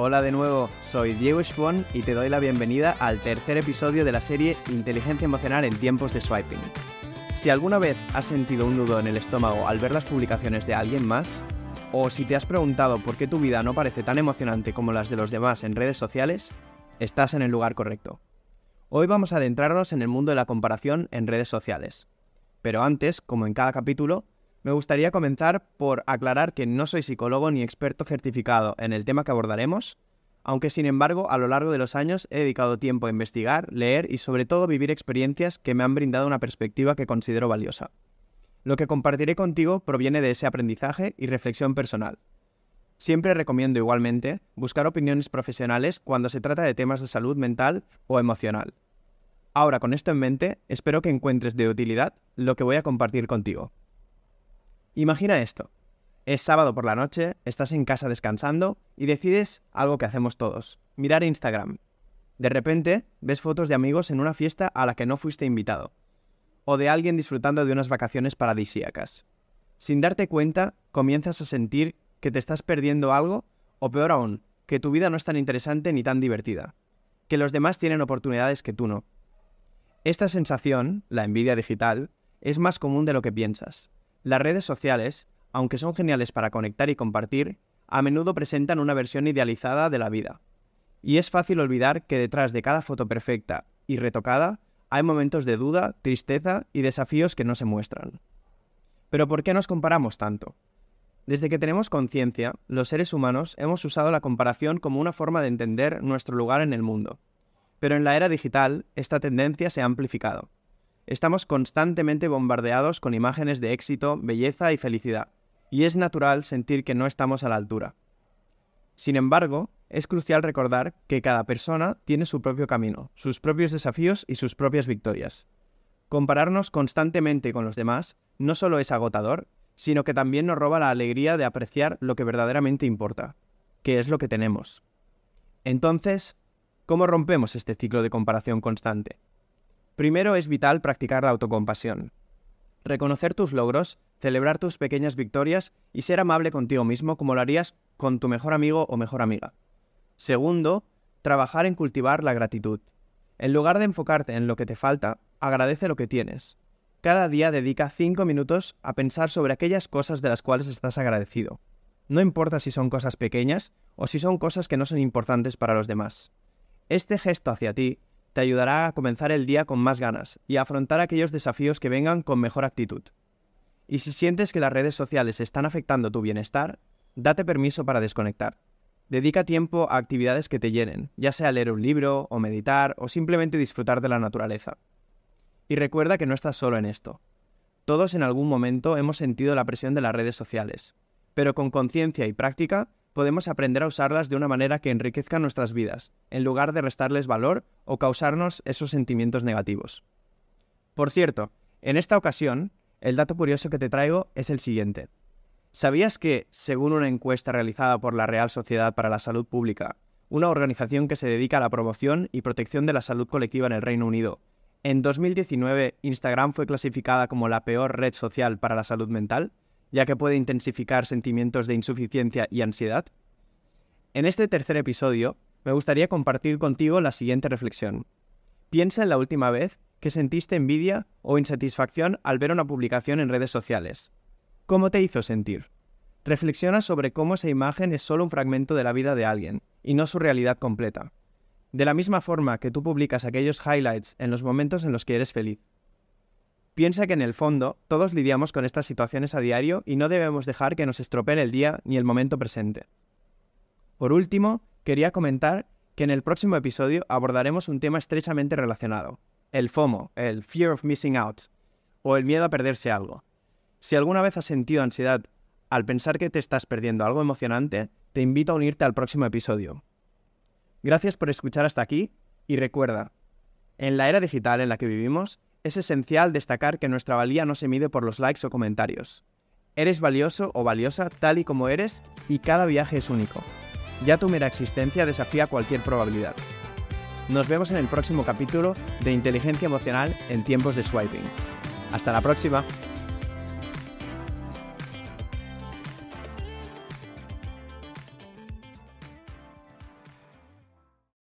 Hola de nuevo, soy Diego Schwan y te doy la bienvenida al tercer episodio de la serie Inteligencia Emocional en tiempos de swiping. Si alguna vez has sentido un nudo en el estómago al ver las publicaciones de alguien más, o si te has preguntado por qué tu vida no parece tan emocionante como las de los demás en redes sociales, estás en el lugar correcto. Hoy vamos a adentrarnos en el mundo de la comparación en redes sociales. Pero antes, como en cada capítulo, me gustaría comenzar por aclarar que no soy psicólogo ni experto certificado en el tema que abordaremos, aunque sin embargo a lo largo de los años he dedicado tiempo a investigar, leer y sobre todo vivir experiencias que me han brindado una perspectiva que considero valiosa. Lo que compartiré contigo proviene de ese aprendizaje y reflexión personal. Siempre recomiendo igualmente buscar opiniones profesionales cuando se trata de temas de salud mental o emocional. Ahora, con esto en mente, espero que encuentres de utilidad lo que voy a compartir contigo. Imagina esto. Es sábado por la noche, estás en casa descansando y decides algo que hacemos todos, mirar Instagram. De repente ves fotos de amigos en una fiesta a la que no fuiste invitado, o de alguien disfrutando de unas vacaciones paradisíacas. Sin darte cuenta, comienzas a sentir que te estás perdiendo algo, o peor aún, que tu vida no es tan interesante ni tan divertida, que los demás tienen oportunidades que tú no. Esta sensación, la envidia digital, es más común de lo que piensas, las redes sociales, aunque son geniales para conectar y compartir, a menudo presentan una versión idealizada de la vida. Y es fácil olvidar que detrás de cada foto perfecta y retocada hay momentos de duda, tristeza y desafíos que no se muestran. Pero ¿por qué nos comparamos tanto? Desde que tenemos conciencia, los seres humanos hemos usado la comparación como una forma de entender nuestro lugar en el mundo. Pero en la era digital, esta tendencia se ha amplificado. Estamos constantemente bombardeados con imágenes de éxito, belleza y felicidad, y es natural sentir que no estamos a la altura. Sin embargo, es crucial recordar que cada persona tiene su propio camino, sus propios desafíos y sus propias victorias. Compararnos constantemente con los demás no solo es agotador, sino que también nos roba la alegría de apreciar lo que verdaderamente importa, que es lo que tenemos. Entonces, ¿cómo rompemos este ciclo de comparación constante? Primero es vital practicar la autocompasión. Reconocer tus logros, celebrar tus pequeñas victorias y ser amable contigo mismo como lo harías con tu mejor amigo o mejor amiga. Segundo, trabajar en cultivar la gratitud. En lugar de enfocarte en lo que te falta, agradece lo que tienes. Cada día dedica 5 minutos a pensar sobre aquellas cosas de las cuales estás agradecido. No importa si son cosas pequeñas o si son cosas que no son importantes para los demás. Este gesto hacia ti te ayudará a comenzar el día con más ganas y a afrontar aquellos desafíos que vengan con mejor actitud. Y si sientes que las redes sociales están afectando tu bienestar, date permiso para desconectar. Dedica tiempo a actividades que te llenen, ya sea leer un libro, o meditar, o simplemente disfrutar de la naturaleza. Y recuerda que no estás solo en esto. Todos en algún momento hemos sentido la presión de las redes sociales, pero con conciencia y práctica podemos aprender a usarlas de una manera que enriquezca nuestras vidas, en lugar de restarles valor o causarnos esos sentimientos negativos. Por cierto, en esta ocasión, el dato curioso que te traigo es el siguiente. ¿Sabías que, según una encuesta realizada por la Real Sociedad para la Salud Pública, una organización que se dedica a la promoción y protección de la salud colectiva en el Reino Unido, en 2019 Instagram fue clasificada como la peor red social para la salud mental? Ya que puede intensificar sentimientos de insuficiencia y ansiedad? En este tercer episodio, me gustaría compartir contigo la siguiente reflexión. Piensa en la última vez que sentiste envidia o insatisfacción al ver una publicación en redes sociales. ¿Cómo te hizo sentir? Reflexiona sobre cómo esa imagen es solo un fragmento de la vida de alguien, y no su realidad completa. De la misma forma que tú publicas aquellos highlights en los momentos en los que eres feliz. Piensa que en el fondo todos lidiamos con estas situaciones a diario y no debemos dejar que nos estropeen el día ni el momento presente. Por último, quería comentar que en el próximo episodio abordaremos un tema estrechamente relacionado, el FOMO, el Fear of Missing Out, o el miedo a perderse algo. Si alguna vez has sentido ansiedad al pensar que te estás perdiendo algo emocionante, te invito a unirte al próximo episodio. Gracias por escuchar hasta aquí y recuerda, en la era digital en la que vivimos, es esencial destacar que nuestra valía no se mide por los likes o comentarios. Eres valioso o valiosa tal y como eres y cada viaje es único. Ya tu mera existencia desafía cualquier probabilidad. Nos vemos en el próximo capítulo de Inteligencia Emocional en tiempos de swiping. Hasta la próxima.